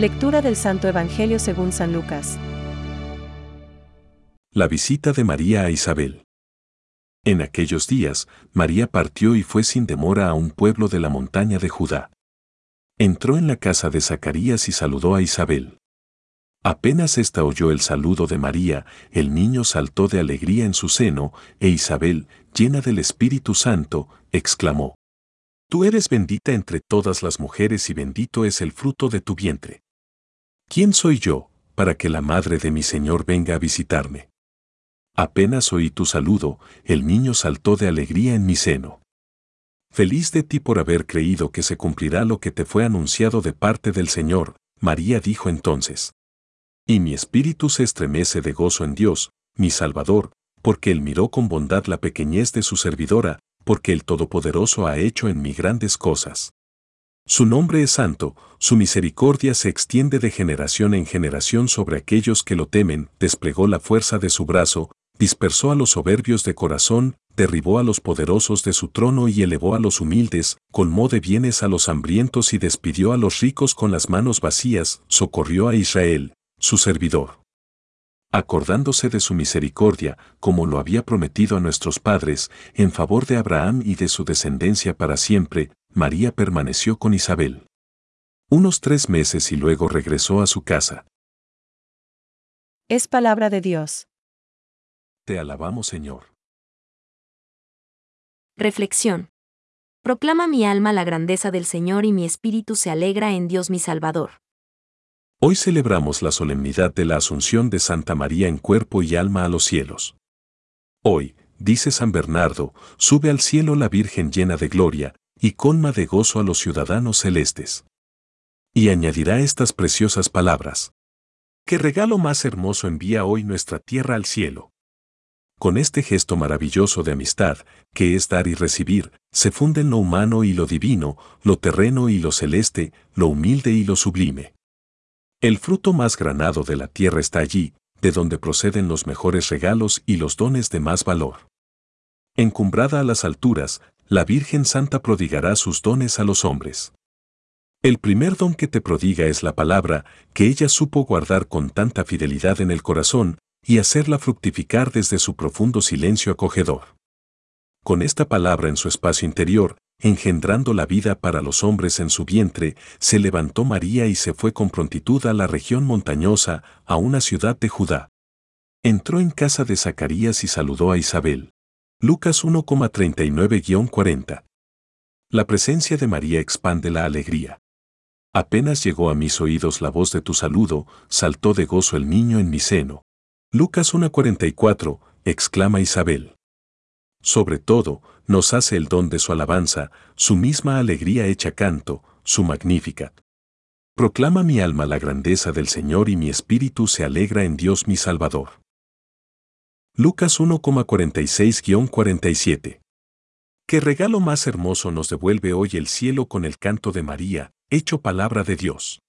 Lectura del Santo Evangelio según San Lucas. La visita de María a Isabel. En aquellos días, María partió y fue sin demora a un pueblo de la montaña de Judá. Entró en la casa de Zacarías y saludó a Isabel. Apenas ésta oyó el saludo de María, el niño saltó de alegría en su seno, e Isabel, llena del Espíritu Santo, exclamó, Tú eres bendita entre todas las mujeres y bendito es el fruto de tu vientre. ¿Quién soy yo, para que la madre de mi Señor venga a visitarme? Apenas oí tu saludo, el niño saltó de alegría en mi seno. Feliz de ti por haber creído que se cumplirá lo que te fue anunciado de parte del Señor, María dijo entonces. Y mi espíritu se estremece de gozo en Dios, mi Salvador, porque Él miró con bondad la pequeñez de su servidora, porque el Todopoderoso ha hecho en mí grandes cosas. Su nombre es santo, su misericordia se extiende de generación en generación sobre aquellos que lo temen, desplegó la fuerza de su brazo, dispersó a los soberbios de corazón, derribó a los poderosos de su trono y elevó a los humildes, colmó de bienes a los hambrientos y despidió a los ricos con las manos vacías, socorrió a Israel, su servidor. Acordándose de su misericordia, como lo había prometido a nuestros padres, en favor de Abraham y de su descendencia para siempre, María permaneció con Isabel. Unos tres meses y luego regresó a su casa. Es palabra de Dios. Te alabamos, Señor. Reflexión. Proclama mi alma la grandeza del Señor y mi espíritu se alegra en Dios mi Salvador. Hoy celebramos la solemnidad de la Asunción de Santa María en cuerpo y alma a los cielos. Hoy, dice San Bernardo, sube al cielo la Virgen llena de gloria, y colma de gozo a los ciudadanos celestes. Y añadirá estas preciosas palabras. ¿Qué regalo más hermoso envía hoy nuestra tierra al cielo? Con este gesto maravilloso de amistad, que es dar y recibir, se funden lo humano y lo divino, lo terreno y lo celeste, lo humilde y lo sublime. El fruto más granado de la tierra está allí, de donde proceden los mejores regalos y los dones de más valor. Encumbrada a las alturas, la Virgen Santa prodigará sus dones a los hombres. El primer don que te prodiga es la palabra, que ella supo guardar con tanta fidelidad en el corazón, y hacerla fructificar desde su profundo silencio acogedor. Con esta palabra en su espacio interior, engendrando la vida para los hombres en su vientre, se levantó María y se fue con prontitud a la región montañosa, a una ciudad de Judá. Entró en casa de Zacarías y saludó a Isabel. Lucas 1,39-40. La presencia de María expande la alegría. Apenas llegó a mis oídos la voz de tu saludo, saltó de gozo el niño en mi seno. Lucas 1,44, exclama Isabel. Sobre todo, nos hace el don de su alabanza, su misma alegría hecha canto, su magnífica. Proclama mi alma la grandeza del Señor y mi espíritu se alegra en Dios mi Salvador. Lucas 1,46-47. ¿Qué regalo más hermoso nos devuelve hoy el cielo con el canto de María, hecho palabra de Dios?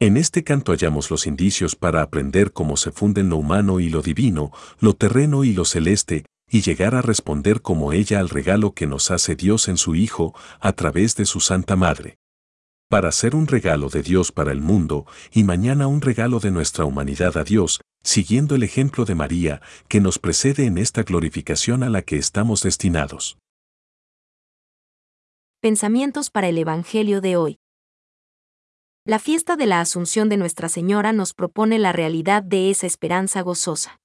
En este canto hallamos los indicios para aprender cómo se funden lo humano y lo divino, lo terreno y lo celeste, y llegar a responder como ella al regalo que nos hace Dios en su Hijo a través de su Santa Madre. Para ser un regalo de Dios para el mundo y mañana un regalo de nuestra humanidad a Dios, siguiendo el ejemplo de María, que nos precede en esta glorificación a la que estamos destinados. Pensamientos para el Evangelio de hoy. La fiesta de la Asunción de Nuestra Señora nos propone la realidad de esa esperanza gozosa.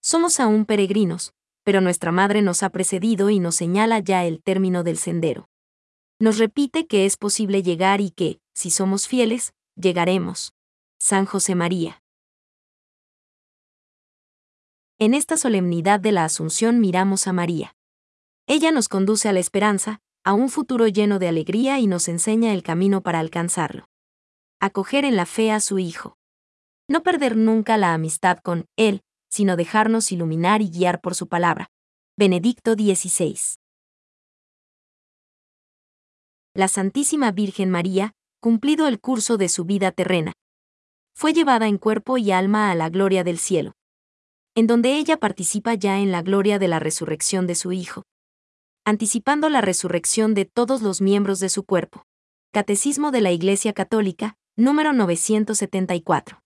Somos aún peregrinos, pero nuestra Madre nos ha precedido y nos señala ya el término del sendero. Nos repite que es posible llegar y que, si somos fieles, llegaremos. San José María. En esta solemnidad de la Asunción miramos a María. Ella nos conduce a la esperanza, a un futuro lleno de alegría y nos enseña el camino para alcanzarlo. Acoger en la fe a su Hijo. No perder nunca la amistad con Él, sino dejarnos iluminar y guiar por su palabra. Benedicto XVI. La Santísima Virgen María, cumplido el curso de su vida terrena, fue llevada en cuerpo y alma a la gloria del cielo, en donde ella participa ya en la gloria de la resurrección de su Hijo, anticipando la resurrección de todos los miembros de su cuerpo. Catecismo de la Iglesia Católica, Número 974.